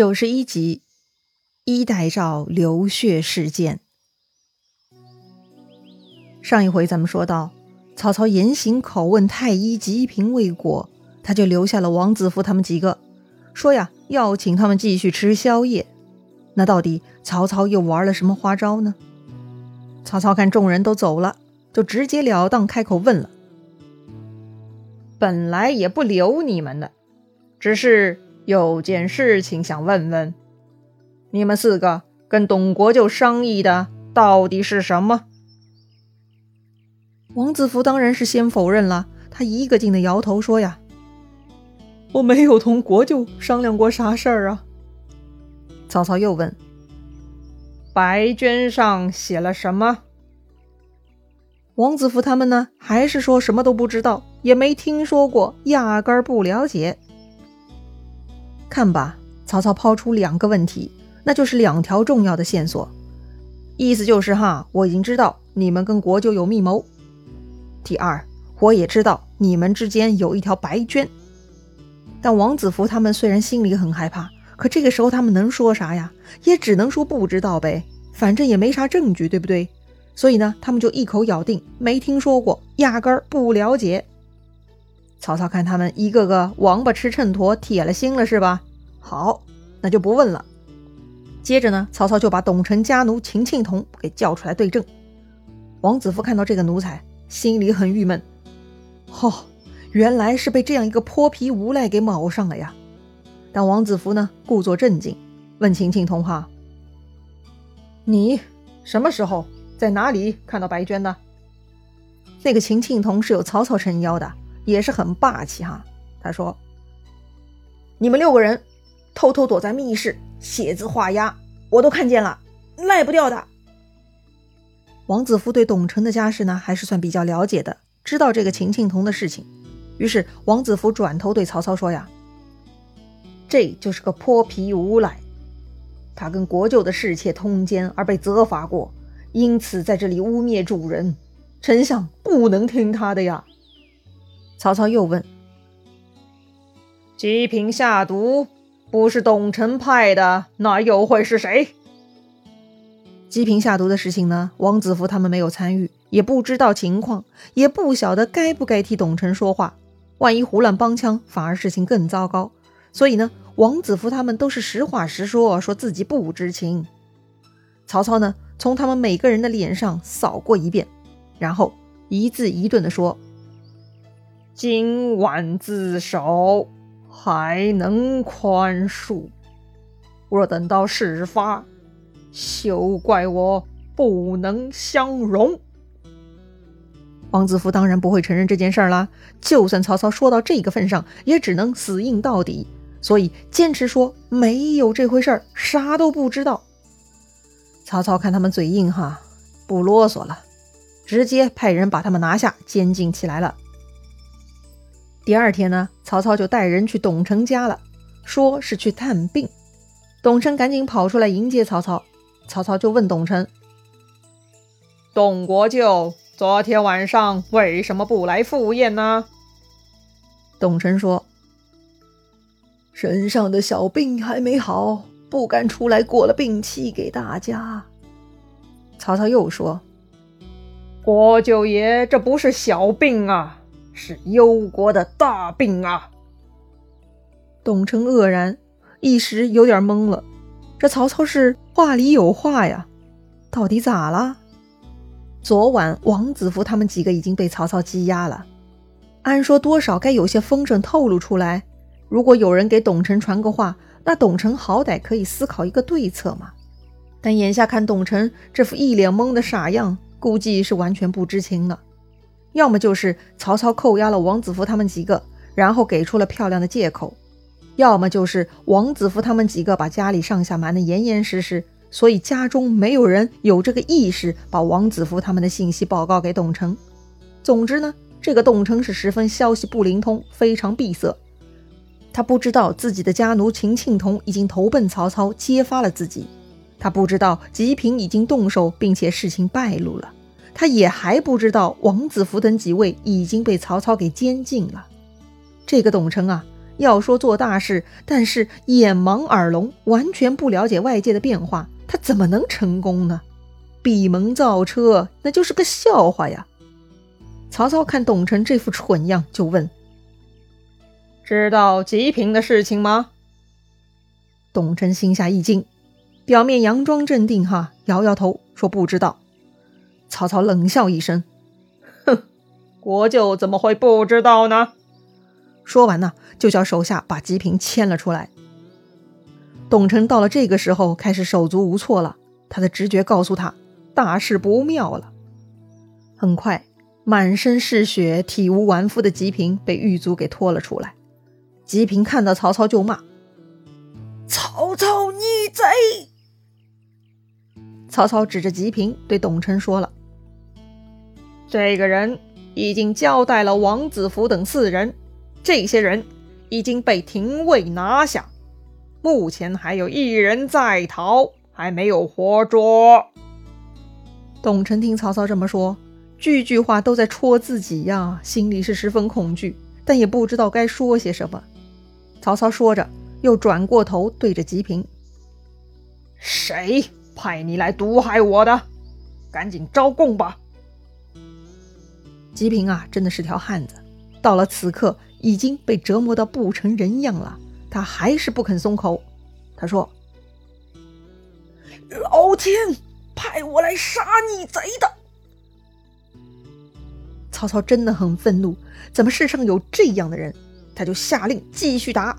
九十一集，衣带诏流血事件。上一回咱们说到，曹操严刑拷问太医吉平未果，他就留下了王子服他们几个，说呀要请他们继续吃宵夜。那到底曹操又玩了什么花招呢？曹操看众人都走了，就直截了当开口问了：“本来也不留你们的，只是……”有件事情想问问，你们四个跟董国舅商议的到底是什么？王子服当然是先否认了，他一个劲的摇头说：“呀，我没有同国舅商量过啥事儿啊。”曹操又问：“白绢上写了什么？”王子服他们呢，还是说什么都不知道，也没听说过，压根儿不了解。看吧，曹操抛出两个问题，那就是两条重要的线索，意思就是哈，我已经知道你们跟国舅有密谋。第二，我也知道你们之间有一条白绢。但王子服他们虽然心里很害怕，可这个时候他们能说啥呀？也只能说不知道呗，反正也没啥证据，对不对？所以呢，他们就一口咬定没听说过，压根儿不了解。曹操看他们一个个王八吃秤砣，铁了心了是吧？好，那就不问了。接着呢，曹操就把董承家奴秦庆童给叫出来对证。王子服看到这个奴才，心里很郁闷。哦，原来是被这样一个泼皮无赖给卯上了呀！但王子服呢，故作镇静，问秦庆童哈：“你什么时候在哪里看到白娟的？”那个秦庆童是有曹操撑腰的。也是很霸气哈。他说：“你们六个人偷偷躲在密室写字画押，我都看见了，赖不掉的。”王子服对董承的家世呢，还是算比较了解的，知道这个秦庆童的事情。于是王子服转头对曹操说：“呀，这就是个泼皮无赖，他跟国舅的侍妾通奸而被责罚过，因此在这里污蔑主人，丞相不能听他的呀。”曹操又问：“吉平下毒，不是董承派的，那又会是谁？”姬平下毒的事情呢？王子服他们没有参与，也不知道情况，也不晓得该不该替董承说话。万一胡乱帮腔，反而事情更糟糕。所以呢，王子服他们都是实话实说，说自己不知情。曹操呢，从他们每个人的脸上扫过一遍，然后一字一顿地说。今晚自首，还能宽恕；若等到事发，休怪我不能相容。王子服当然不会承认这件事儿啦。就算曹操说到这个份上，也只能死硬到底，所以坚持说没有这回事儿，啥都不知道。曹操看他们嘴硬哈，不啰嗦了，直接派人把他们拿下，监禁起来了。第二天呢，曹操就带人去董承家了，说是去探病。董承赶紧跑出来迎接曹操。曹操就问董承：“董国舅昨天晚上为什么不来赴宴呢？”董承说：“身上的小病还没好，不敢出来过了病期给大家。”曹操又说：“国舅爷这不是小病啊！”是忧国的大病啊！董承愕然，一时有点懵了。这曹操是话里有话呀，到底咋了？昨晚王子服他们几个已经被曹操羁押了，按说多少该有些风声透露出来。如果有人给董承传个话，那董承好歹可以思考一个对策嘛。但眼下看董承这副一脸懵的傻样，估计是完全不知情了。要么就是曹操扣押了王子服他们几个，然后给出了漂亮的借口；要么就是王子服他们几个把家里上下瞒得严严实实，所以家中没有人有这个意识把王子服他们的信息报告给董承。总之呢，这个董承是十分消息不灵通，非常闭塞。他不知道自己的家奴秦庆童已经投奔曹操，揭发了自己；他不知道吉平已经动手，并且事情败露了。他也还不知道王子服等几位已经被曹操给监禁了。这个董承啊，要说做大事，但是眼盲耳聋，完全不了解外界的变化，他怎么能成功呢？闭门造车，那就是个笑话呀！曹操看董承这副蠢样，就问：“知道吉平的事情吗？”董承心下一惊，表面佯装镇定，哈，摇摇头说：“不知道。”曹操冷笑一声：“哼，国舅怎么会不知道呢？”说完呢，就叫手下把吉平牵了出来。董承到了这个时候，开始手足无措了。他的直觉告诉他，大事不妙了。很快，满身是血、体无完肤的吉平被狱卒给拖了出来。吉平看到曹操就骂：“曹操，逆贼！”曹操指着吉平对董承说了：“这个人已经交代了王子服等四人。”这些人已经被廷尉拿下，目前还有一人在逃，还没有活捉。董承听曹操这么说，句句话都在戳自己呀，心里是十分恐惧，但也不知道该说些什么。曹操说着，又转过头对着吉平：“谁派你来毒害我的？赶紧招供吧！”吉平啊，真的是条汉子，到了此刻。已经被折磨到不成人样了，他还是不肯松口。他说：“老天派我来杀逆贼的。”曹操真的很愤怒，怎么世上有这样的人？他就下令继续打。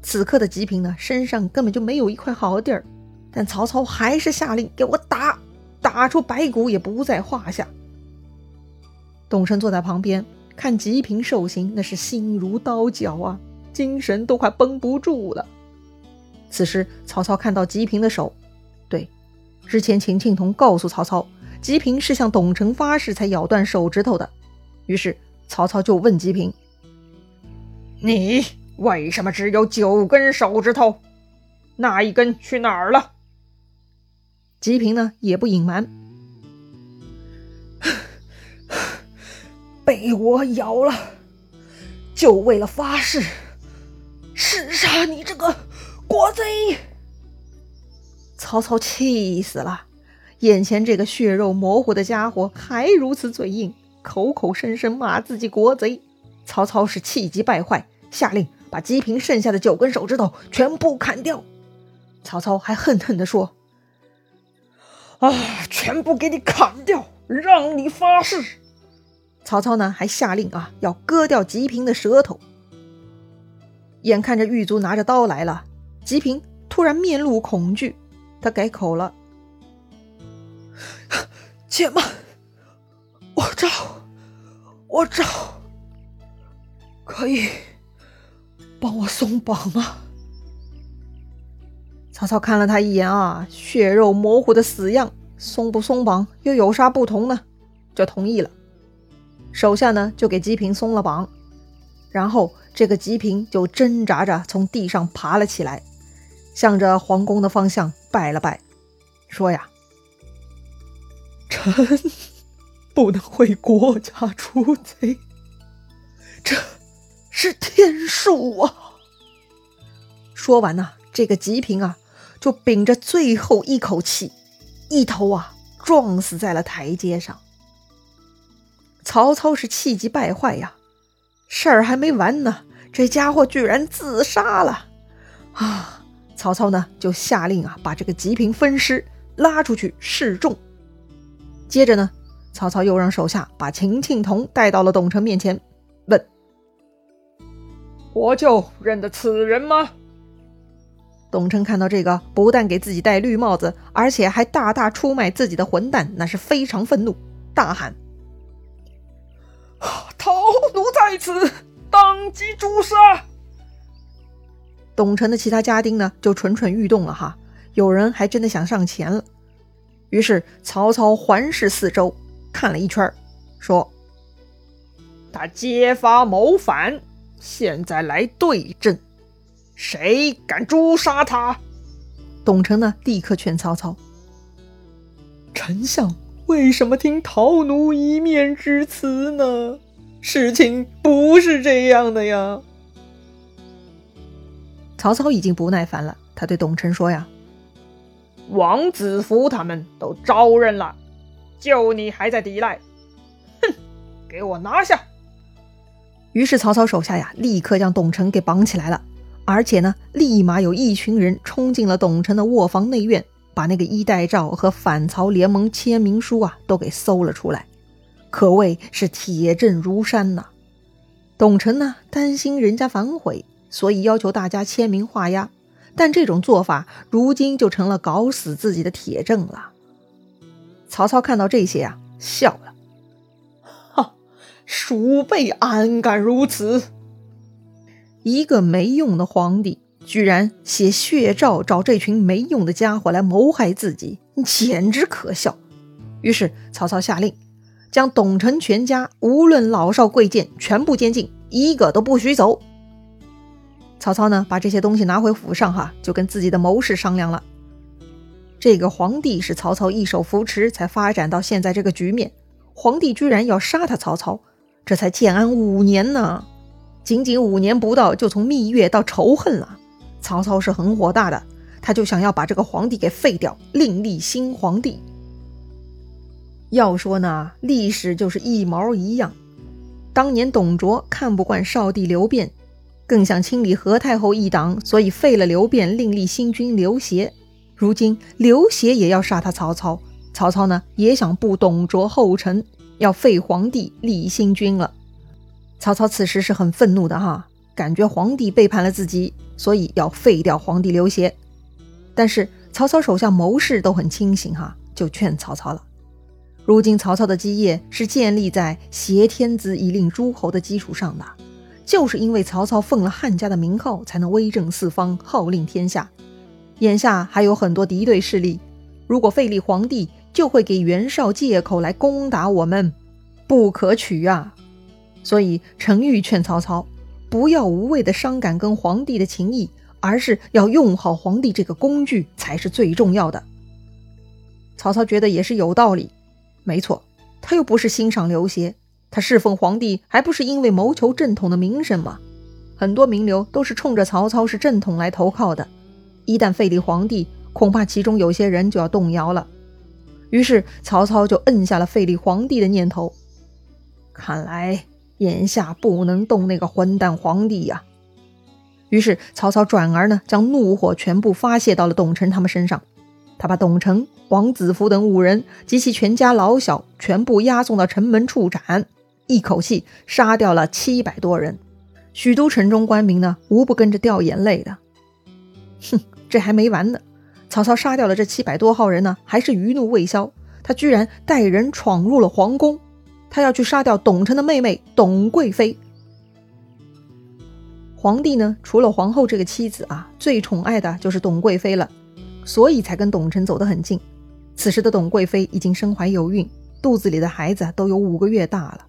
此刻的吉平呢，身上根本就没有一块好地儿，但曹操还是下令给我打，打出白骨也不在话下。董承坐在旁边。看吉平受刑，那是心如刀绞啊，精神都快绷不住了。此时，曹操看到吉平的手，对，之前秦庆童告诉曹操，吉平是向董承发誓才咬断手指头的。于是，曹操就问吉平：“你为什么只有九根手指头？那一根去哪儿了？”吉平呢，也不隐瞒。被我咬了，就为了发誓，誓杀你这个国贼！曹操气死了，眼前这个血肉模糊的家伙还如此嘴硬，口口声声骂自己国贼。曹操是气急败坏，下令把吉平剩下的九根手指头全部砍掉。曹操还恨恨地说：“啊，全部给你砍掉，让你发誓！”曹操呢，还下令啊，要割掉吉平的舌头。眼看着狱卒拿着刀来了，吉平突然面露恐惧，他改口了：“且慢，我招，我招，可以帮我松绑吗？”曹操看了他一眼啊，血肉模糊的死样，松不松绑又有啥不同呢？就同意了。手下呢，就给吉平松了绑，然后这个吉平就挣扎着从地上爬了起来，向着皇宫的方向拜了拜，说：“呀，臣不能为国家除贼，这是天数啊！”说完呢，这个吉平啊，就屏着最后一口气，一头啊撞死在了台阶上。曹操是气急败坏呀，事儿还没完呢，这家伙居然自杀了啊！曹操呢就下令啊，把这个吉平分尸，拉出去示众。接着呢，曹操又让手下把秦庆童带到了董承面前，问：“我就认得此人吗？”董承看到这个不但给自己戴绿帽子，而且还大大出卖自己的混蛋，那是非常愤怒，大喊。陶奴在此，当即诛杀。董承的其他家丁呢，就蠢蠢欲动了哈，有人还真的想上前了。于是曹操环视四周，看了一圈，说：“他揭发谋反，现在来对阵，谁敢诛杀他？”董承呢，立刻劝曹操：“丞相。”为什么听陶奴一面之词呢？事情不是这样的呀！曹操已经不耐烦了，他对董承说：“呀，王子服他们都招认了，就你还在抵赖？哼，给我拿下！”于是曹操手下呀，立刻将董承给绑起来了，而且呢，立马有一群人冲进了董承的卧房内院，把那个衣带诏和反曹联盟签名书啊都给搜了出来，可谓是铁证如山呐。董承呢，担心人家反悔。所以要求大家签名画押，但这种做法如今就成了搞死自己的铁证了。曹操看到这些啊，笑了：“哈，鼠辈安敢如此？一个没用的皇帝，居然写血诏找这群没用的家伙来谋害自己，简直可笑。”于是曹操下令，将董承全家无论老少贵贱全部监禁，一个都不许走。曹操呢，把这些东西拿回府上，哈，就跟自己的谋士商量了。这个皇帝是曹操一手扶持，才发展到现在这个局面。皇帝居然要杀他曹操，这才建安五年呢，仅仅五年不到，就从蜜月到仇恨了。曹操是很火大的，他就想要把这个皇帝给废掉，另立新皇帝。要说呢，历史就是一毛一样。当年董卓看不惯少帝刘辩。更想清理何太后一党，所以废了刘辩，另立新君刘协。如今刘协也要杀他曹操，曹操呢也想步董卓后尘，要废皇帝立新君了。曹操此时是很愤怒的哈，感觉皇帝背叛了自己，所以要废掉皇帝刘协。但是曹操手下谋士都很清醒哈，就劝曹操了。如今曹操的基业是建立在挟天子以令诸侯的基础上的。就是因为曹操奉了汉家的名号，才能威震四方，号令天下。眼下还有很多敌对势力，如果废立皇帝，就会给袁绍借口来攻打我们，不可取啊！所以程昱劝曹操，不要无谓的伤感跟皇帝的情谊，而是要用好皇帝这个工具才是最重要的。曹操觉得也是有道理，没错，他又不是欣赏刘协。他侍奉皇帝，还不是因为谋求正统的名声吗？很多名流都是冲着曹操是正统来投靠的。一旦废立皇帝，恐怕其中有些人就要动摇了。于是曹操就摁下了废立皇帝的念头。看来眼下不能动那个混蛋皇帝呀。于是曹操转而呢，将怒火全部发泄到了董承他们身上。他把董承、王子服等五人及其全家老小全部押送到城门处斩。一口气杀掉了七百多人，许都城中官民呢，无不跟着掉眼泪的。哼，这还没完呢！曹操杀掉了这七百多号人呢，还是余怒未消，他居然带人闯入了皇宫，他要去杀掉董承的妹妹董贵妃。皇帝呢，除了皇后这个妻子啊，最宠爱的就是董贵妃了，所以才跟董承走得很近。此时的董贵妃已经身怀有孕，肚子里的孩子都有五个月大了。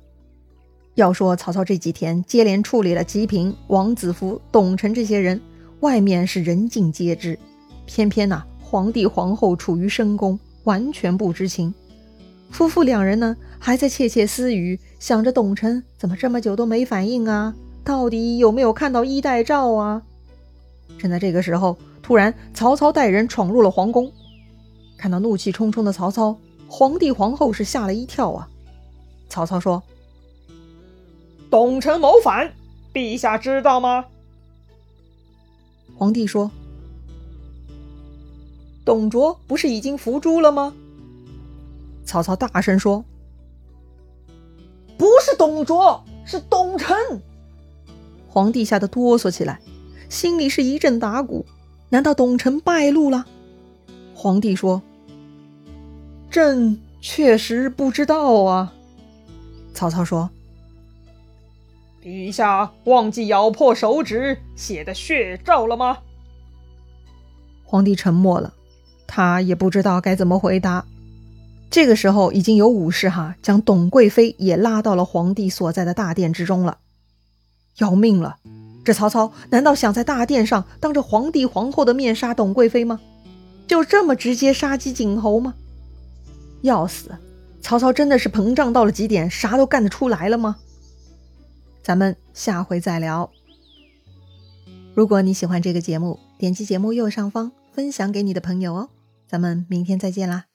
要说曹操这几天接连处理了吉平、王子服、董承这些人，外面是人尽皆知，偏偏呐，皇帝皇后处于深宫，完全不知情。夫妇两人呢，还在窃窃私语，想着董承怎么这么久都没反应啊？到底有没有看到衣带诏啊？正在这个时候，突然曹操带人闯入了皇宫，看到怒气冲冲的曹操，皇帝皇后是吓了一跳啊。曹操说。董承谋反，陛下知道吗？皇帝说：“董卓不是已经伏诛了吗？”曹操大声说：“不是董卓，是董承。”皇帝吓得哆嗦起来，心里是一阵打鼓。难道董承败露了？皇帝说：“朕确实不知道啊。”曹操说。陛下忘记咬破手指写的血诏了吗？皇帝沉默了，他也不知道该怎么回答。这个时候，已经有武士哈将董贵妃也拉到了皇帝所在的大殿之中了。要命了！这曹操难道想在大殿上当着皇帝皇后的面杀董贵妃吗？就这么直接杀鸡儆猴吗？要死！曹操真的是膨胀到了极点，啥都干得出来了吗？咱们下回再聊。如果你喜欢这个节目，点击节目右上方分享给你的朋友哦。咱们明天再见啦！